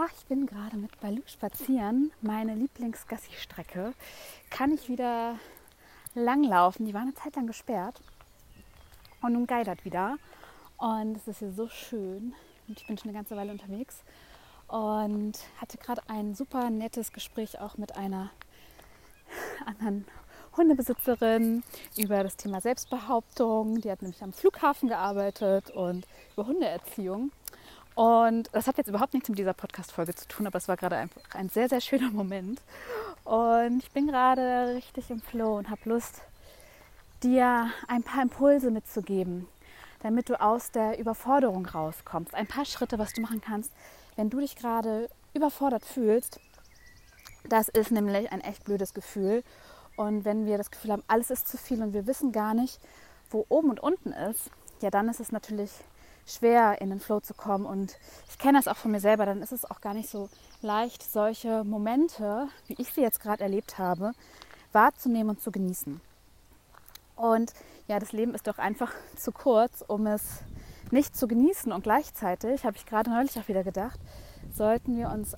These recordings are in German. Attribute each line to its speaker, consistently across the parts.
Speaker 1: ach, ich bin gerade mit Balu spazieren, meine Lieblingsgassi-Strecke. Kann ich wieder langlaufen? Die war eine Zeit lang gesperrt und nun geidert wieder und es ist hier so schön und ich bin schon eine ganze Weile unterwegs und hatte gerade ein super nettes Gespräch auch mit einer anderen Hundebesitzerin über das Thema Selbstbehauptung. Die hat nämlich am Flughafen gearbeitet und über Hundeerziehung. Und das hat jetzt überhaupt nichts mit dieser Podcast-Folge zu tun, aber es war gerade ein, ein sehr, sehr schöner Moment. Und ich bin gerade richtig im Flow und habe Lust, dir ein paar Impulse mitzugeben, damit du aus der Überforderung rauskommst. Ein paar Schritte, was du machen kannst, wenn du dich gerade überfordert fühlst. Das ist nämlich ein echt blödes Gefühl. Und wenn wir das Gefühl haben, alles ist zu viel und wir wissen gar nicht, wo oben und unten ist, ja, dann ist es natürlich schwer, in den Flow zu kommen. Und ich kenne das auch von mir selber, dann ist es auch gar nicht so leicht, solche Momente, wie ich sie jetzt gerade erlebt habe, wahrzunehmen und zu genießen. Und ja, das Leben ist doch einfach zu kurz, um es nicht zu genießen. Und gleichzeitig, habe ich gerade neulich auch wieder gedacht, sollten wir uns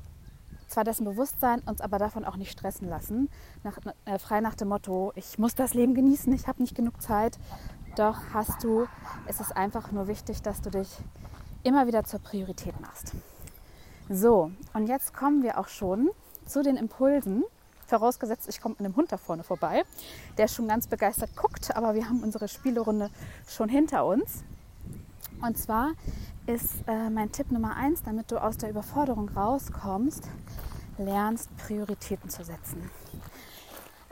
Speaker 1: zwar dessen bewusst sein, uns aber davon auch nicht stressen lassen. Nach, äh, frei nach dem Motto, ich muss das Leben genießen, ich habe nicht genug Zeit. Doch hast du, es ist einfach nur wichtig, dass du dich immer wieder zur Priorität machst. So, und jetzt kommen wir auch schon zu den Impulsen. Vorausgesetzt, ich komme mit einem Hund da vorne vorbei, der schon ganz begeistert guckt, aber wir haben unsere Spielerunde schon hinter uns. Und zwar ist äh, mein Tipp Nummer eins, damit du aus der Überforderung rauskommst, lernst Prioritäten zu setzen.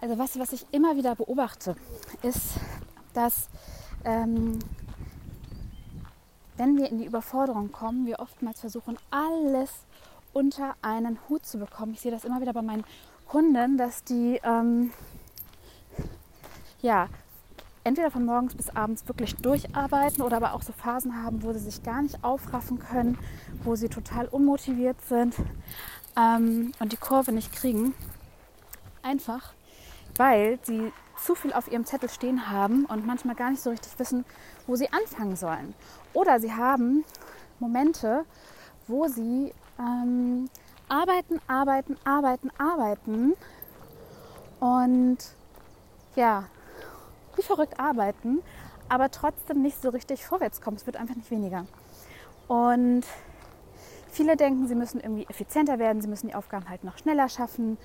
Speaker 1: Also was, was ich immer wieder beobachte, ist, dass ähm, wenn wir in die Überforderung kommen, wir oftmals versuchen, alles unter einen Hut zu bekommen. Ich sehe das immer wieder bei meinen Kunden, dass die ähm, ja, entweder von morgens bis abends wirklich durcharbeiten oder aber auch so Phasen haben, wo sie sich gar nicht aufraffen können, wo sie total unmotiviert sind ähm, und die Kurve nicht kriegen. Einfach, weil sie zu viel auf ihrem Zettel stehen haben und manchmal gar nicht so richtig wissen, wo sie anfangen sollen. Oder sie haben Momente, wo sie ähm, arbeiten, arbeiten, arbeiten, arbeiten und ja, wie verrückt arbeiten, aber trotzdem nicht so richtig vorwärts kommen. Es wird einfach nicht weniger. Und viele denken, sie müssen irgendwie effizienter werden, sie müssen die Aufgaben halt noch schneller schaffen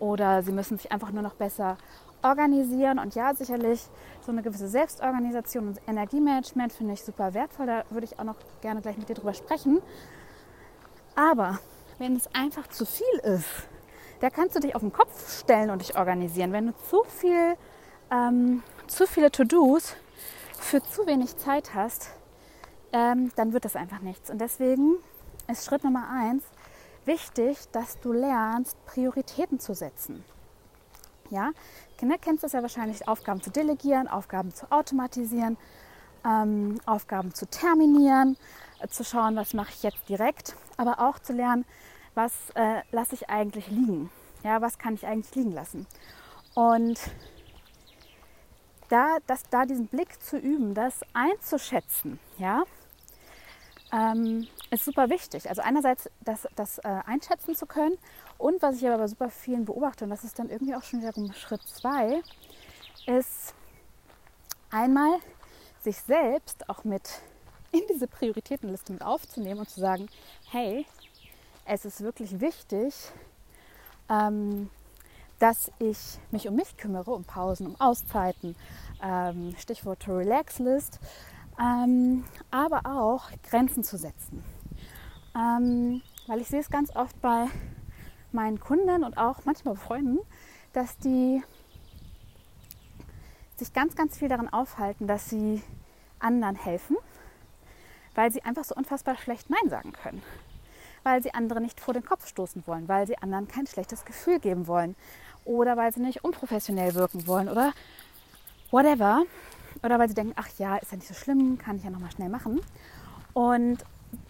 Speaker 1: oder sie müssen sich einfach nur noch besser organisieren. Und ja, sicherlich so eine gewisse Selbstorganisation und Energiemanagement finde ich super wertvoll. Da würde ich auch noch gerne gleich mit dir drüber sprechen. Aber wenn es einfach zu viel ist, da kannst du dich auf den Kopf stellen und dich organisieren. Wenn du zu viel ähm, zu viele To-Dos für zu wenig Zeit hast, ähm, dann wird das einfach nichts. Und deswegen ist Schritt Nummer eins wichtig, dass du lernst, Prioritäten zu setzen. Ja, Kinder kennst das ja wahrscheinlich, Aufgaben zu delegieren, Aufgaben zu automatisieren, ähm, Aufgaben zu terminieren, äh, zu schauen, was mache ich jetzt direkt, aber auch zu lernen, was äh, lasse ich eigentlich liegen. Ja, was kann ich eigentlich liegen lassen? Und da, das, da diesen Blick zu üben, das einzuschätzen, ja, ähm, ist super wichtig. Also einerseits das, das äh, einschätzen zu können. Und was ich aber bei super vielen beobachte, und das ist dann irgendwie auch schon wiederum Schritt zwei, ist einmal sich selbst auch mit in diese Prioritätenliste mit aufzunehmen und zu sagen, hey, es ist wirklich wichtig, ähm, dass ich mich um mich kümmere, um Pausen, um Auszeiten, ähm, Stichwort Relax List, ähm, aber auch Grenzen zu setzen. Ähm, weil ich sehe es ganz oft bei meinen Kunden und auch manchmal bei Freunden, dass die sich ganz, ganz viel daran aufhalten, dass sie anderen helfen, weil sie einfach so unfassbar schlecht Nein sagen können. weil sie andere nicht vor den Kopf stoßen wollen, weil sie anderen kein schlechtes Gefühl geben wollen oder weil sie nicht unprofessionell wirken wollen oder whatever. Oder weil sie denken, ach ja, ist ja nicht so schlimm, kann ich ja nochmal schnell machen. Und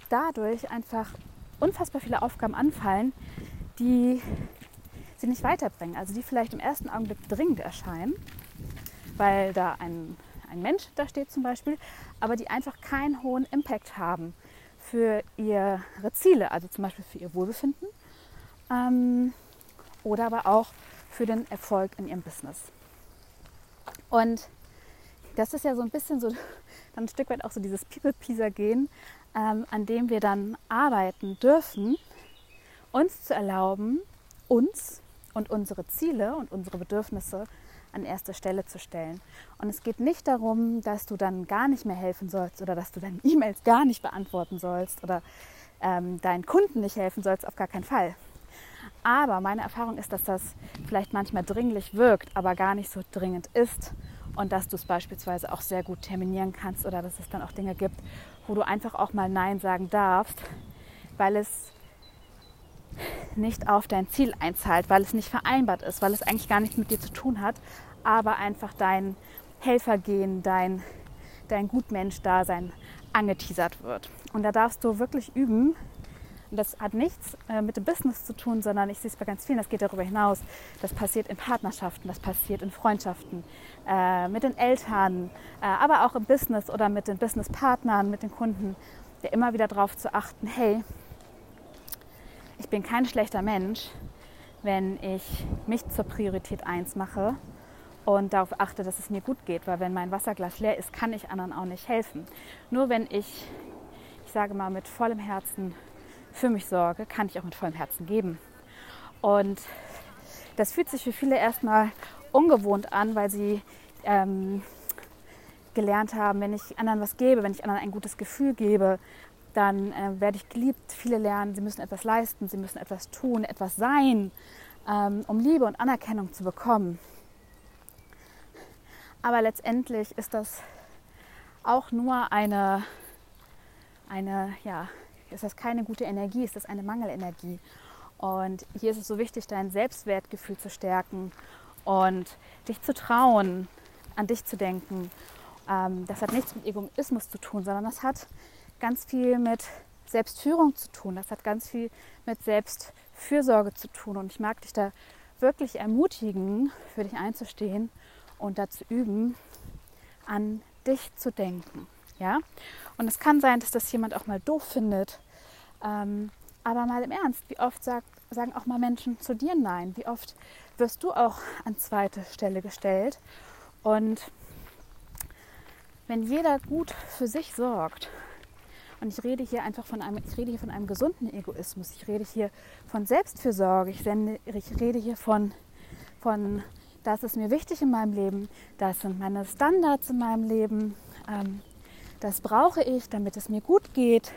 Speaker 1: dadurch einfach unfassbar viele Aufgaben anfallen, die sie nicht weiterbringen. Also die vielleicht im ersten Augenblick dringend erscheinen, weil da ein, ein Mensch da steht zum Beispiel, aber die einfach keinen hohen Impact haben für ihre Ziele, also zum Beispiel für ihr Wohlbefinden ähm, oder aber auch für den Erfolg in ihrem Business. Und das ist ja so ein bisschen so dann ein Stück weit auch so dieses People-Pleaser-Gehen, ähm, an dem wir dann arbeiten dürfen, uns zu erlauben, uns und unsere Ziele und unsere Bedürfnisse an erste Stelle zu stellen. Und es geht nicht darum, dass du dann gar nicht mehr helfen sollst oder dass du deine E-Mails gar nicht beantworten sollst oder ähm, deinen Kunden nicht helfen sollst, auf gar keinen Fall. Aber meine Erfahrung ist, dass das vielleicht manchmal dringlich wirkt, aber gar nicht so dringend ist und dass du es beispielsweise auch sehr gut terminieren kannst oder dass es dann auch Dinge gibt, wo du einfach auch mal Nein sagen darfst, weil es nicht auf dein Ziel einzahlt, weil es nicht vereinbart ist, weil es eigentlich gar nichts mit dir zu tun hat, aber einfach dein Helfergehen, dein, dein Gutmensch-Dasein angeteasert wird. Und da darfst du wirklich üben, und das hat nichts äh, mit dem Business zu tun, sondern ich sehe es bei ganz vielen, das geht darüber hinaus. Das passiert in Partnerschaften, das passiert in Freundschaften, äh, mit den Eltern, äh, aber auch im Business oder mit den Businesspartnern, mit den Kunden, der immer wieder darauf zu achten, hey, ich bin kein schlechter Mensch, wenn ich mich zur Priorität 1 mache und darauf achte, dass es mir gut geht, weil wenn mein Wasserglas leer ist, kann ich anderen auch nicht helfen. Nur wenn ich, ich sage mal, mit vollem Herzen für mich sorge, kann ich auch mit vollem Herzen geben. Und das fühlt sich für viele erstmal ungewohnt an, weil sie ähm, gelernt haben, wenn ich anderen was gebe, wenn ich anderen ein gutes Gefühl gebe, dann äh, werde ich geliebt. Viele lernen, sie müssen etwas leisten, sie müssen etwas tun, etwas sein, ähm, um Liebe und Anerkennung zu bekommen. Aber letztendlich ist das auch nur eine, eine ja, ist das keine gute Energie, ist das eine Mangelenergie. Und hier ist es so wichtig, dein Selbstwertgefühl zu stärken und dich zu trauen, an dich zu denken. Ähm, das hat nichts mit Egoismus zu tun, sondern das hat ganz viel mit Selbstführung zu tun. Das hat ganz viel mit Selbstfürsorge zu tun. Und ich mag dich da wirklich ermutigen, für dich einzustehen und dazu üben, an dich zu denken. Ja? Und es kann sein, dass das jemand auch mal doof findet. Ähm, aber mal im Ernst, wie oft sagt, sagen auch mal Menschen zu dir Nein? Wie oft wirst du auch an zweite Stelle gestellt? Und wenn jeder gut für sich sorgt, und ich rede hier einfach von einem, ich rede hier von einem gesunden Egoismus, ich rede hier von Selbstfürsorge, ich, sende, ich rede hier von, von, das ist mir wichtig in meinem Leben, das sind meine Standards in meinem Leben, ähm, das brauche ich, damit es mir gut geht.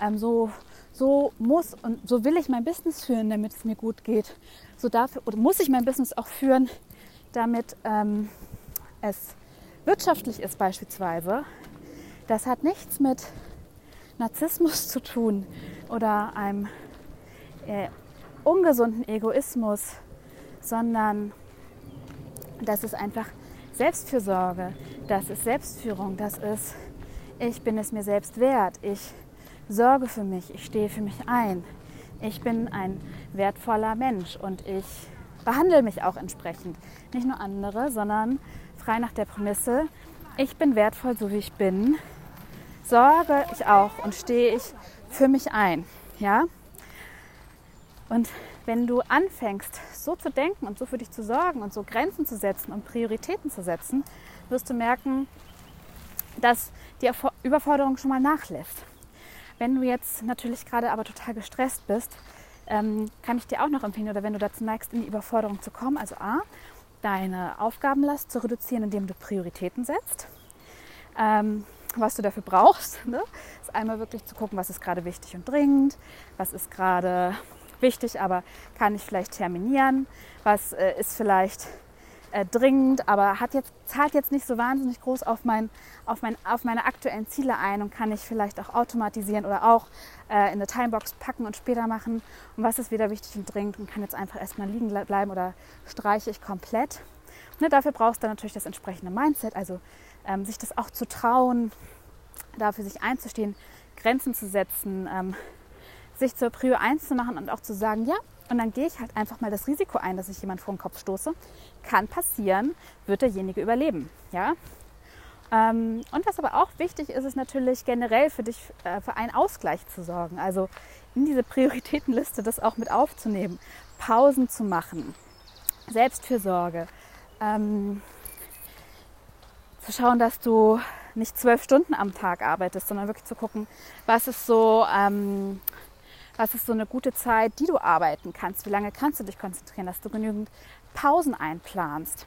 Speaker 1: Ähm, so, so muss und so will ich mein Business führen, damit es mir gut geht. So dafür oder muss ich mein Business auch führen, damit ähm, es wirtschaftlich ist beispielsweise. Das hat nichts mit Narzissmus zu tun oder einem äh, ungesunden Egoismus, sondern das ist einfach Selbstfürsorge, das ist Selbstführung, das ist ich bin es mir selbst wert, ich sorge für mich, ich stehe für mich ein, ich bin ein wertvoller Mensch und ich behandle mich auch entsprechend. Nicht nur andere, sondern frei nach der Prämisse, ich bin wertvoll, so wie ich bin, sorge ich auch und stehe ich für mich ein. Ja? Und wenn du anfängst, so zu denken und so für dich zu sorgen und so Grenzen zu setzen und Prioritäten zu setzen, wirst du merken, dass die Überforderung schon mal nachlässt. Wenn du jetzt natürlich gerade aber total gestresst bist, ähm, kann ich dir auch noch empfehlen, oder wenn du dazu neigst, in die Überforderung zu kommen, also A, deine Aufgabenlast zu reduzieren, indem du Prioritäten setzt. Ähm, was du dafür brauchst, ne? ist einmal wirklich zu gucken, was ist gerade wichtig und dringend, was ist gerade wichtig, aber kann ich vielleicht terminieren, was äh, ist vielleicht äh, dringend, aber hat jetzt, zahlt jetzt nicht so wahnsinnig groß auf, mein, auf, mein, auf meine aktuellen Ziele ein und kann ich vielleicht auch automatisieren oder auch äh, in eine Timebox packen und später machen. Und was ist wieder wichtig und dringend und kann jetzt einfach erstmal liegen bleiben oder streiche ich komplett. Ne, dafür brauchst du natürlich das entsprechende Mindset, also ähm, sich das auch zu trauen, dafür sich einzustehen, Grenzen zu setzen, ähm, sich zur Prio 1 zu machen und auch zu sagen, ja, und dann gehe ich halt einfach mal das Risiko ein, dass ich jemand vor den Kopf stoße. Kann passieren, wird derjenige überleben. Ja? Ähm, und was aber auch wichtig ist, ist natürlich generell für dich äh, für einen Ausgleich zu sorgen. Also in diese Prioritätenliste das auch mit aufzunehmen, Pausen zu machen, Selbstfürsorge, ähm, zu schauen, dass du nicht zwölf Stunden am Tag arbeitest, sondern wirklich zu gucken, was ist so ähm, was ist so eine gute Zeit, die du arbeiten kannst, wie lange kannst du dich konzentrieren, dass du genügend Pausen einplanst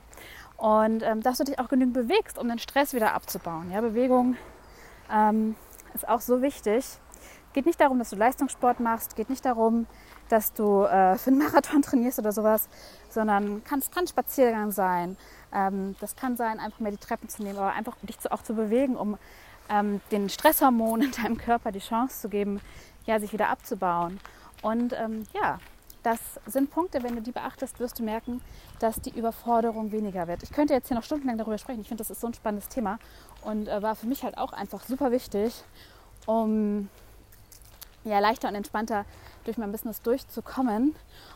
Speaker 1: und ähm, dass du dich auch genügend bewegst, um den Stress wieder abzubauen. Ja, Bewegung ähm, ist auch so wichtig. Geht nicht darum, dass du Leistungssport machst, geht nicht darum, dass du äh, für einen Marathon trainierst oder sowas, sondern kann, es kann Spaziergang sein. Ähm, das kann sein, einfach mehr die Treppen zu nehmen, aber einfach dich zu, auch zu bewegen, um ähm, den Stresshormonen in deinem Körper die Chance zu geben, ja, sich wieder abzubauen. Und ähm, ja, das sind Punkte, wenn du die beachtest, wirst du merken, dass die Überforderung weniger wird. Ich könnte jetzt hier noch stundenlang darüber sprechen. Ich finde, das ist so ein spannendes Thema und äh, war für mich halt auch einfach super wichtig, um ja, leichter und entspannter durch mein Business durchzukommen.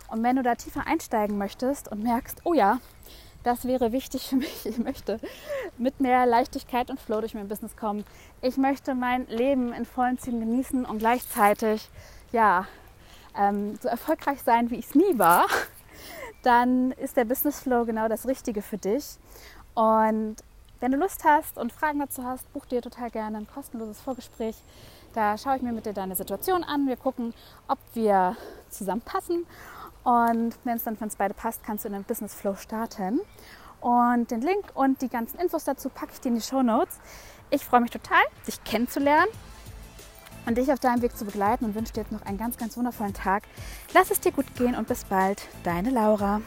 Speaker 1: Und wenn du da tiefer einsteigen möchtest und merkst, oh ja, das wäre wichtig für mich. Ich möchte mit mehr Leichtigkeit und Flow durch mein Business kommen. Ich möchte mein Leben in vollen Zügen genießen und gleichzeitig ja, ähm, so erfolgreich sein, wie ich es nie war. Dann ist der Business Flow genau das Richtige für dich. Und wenn du Lust hast und Fragen dazu hast, buch dir total gerne ein kostenloses Vorgespräch. Da schaue ich mir mit dir deine Situation an. Wir gucken, ob wir zusammenpassen und wenn es dann für uns beide passt, kannst du in den Business Flow starten. Und den Link und die ganzen Infos dazu packe ich dir in die Show Notes. Ich freue mich total, dich kennenzulernen und dich auf deinem Weg zu begleiten und wünsche dir jetzt noch einen ganz, ganz wundervollen Tag. Lass es dir gut gehen und bis bald, deine Laura.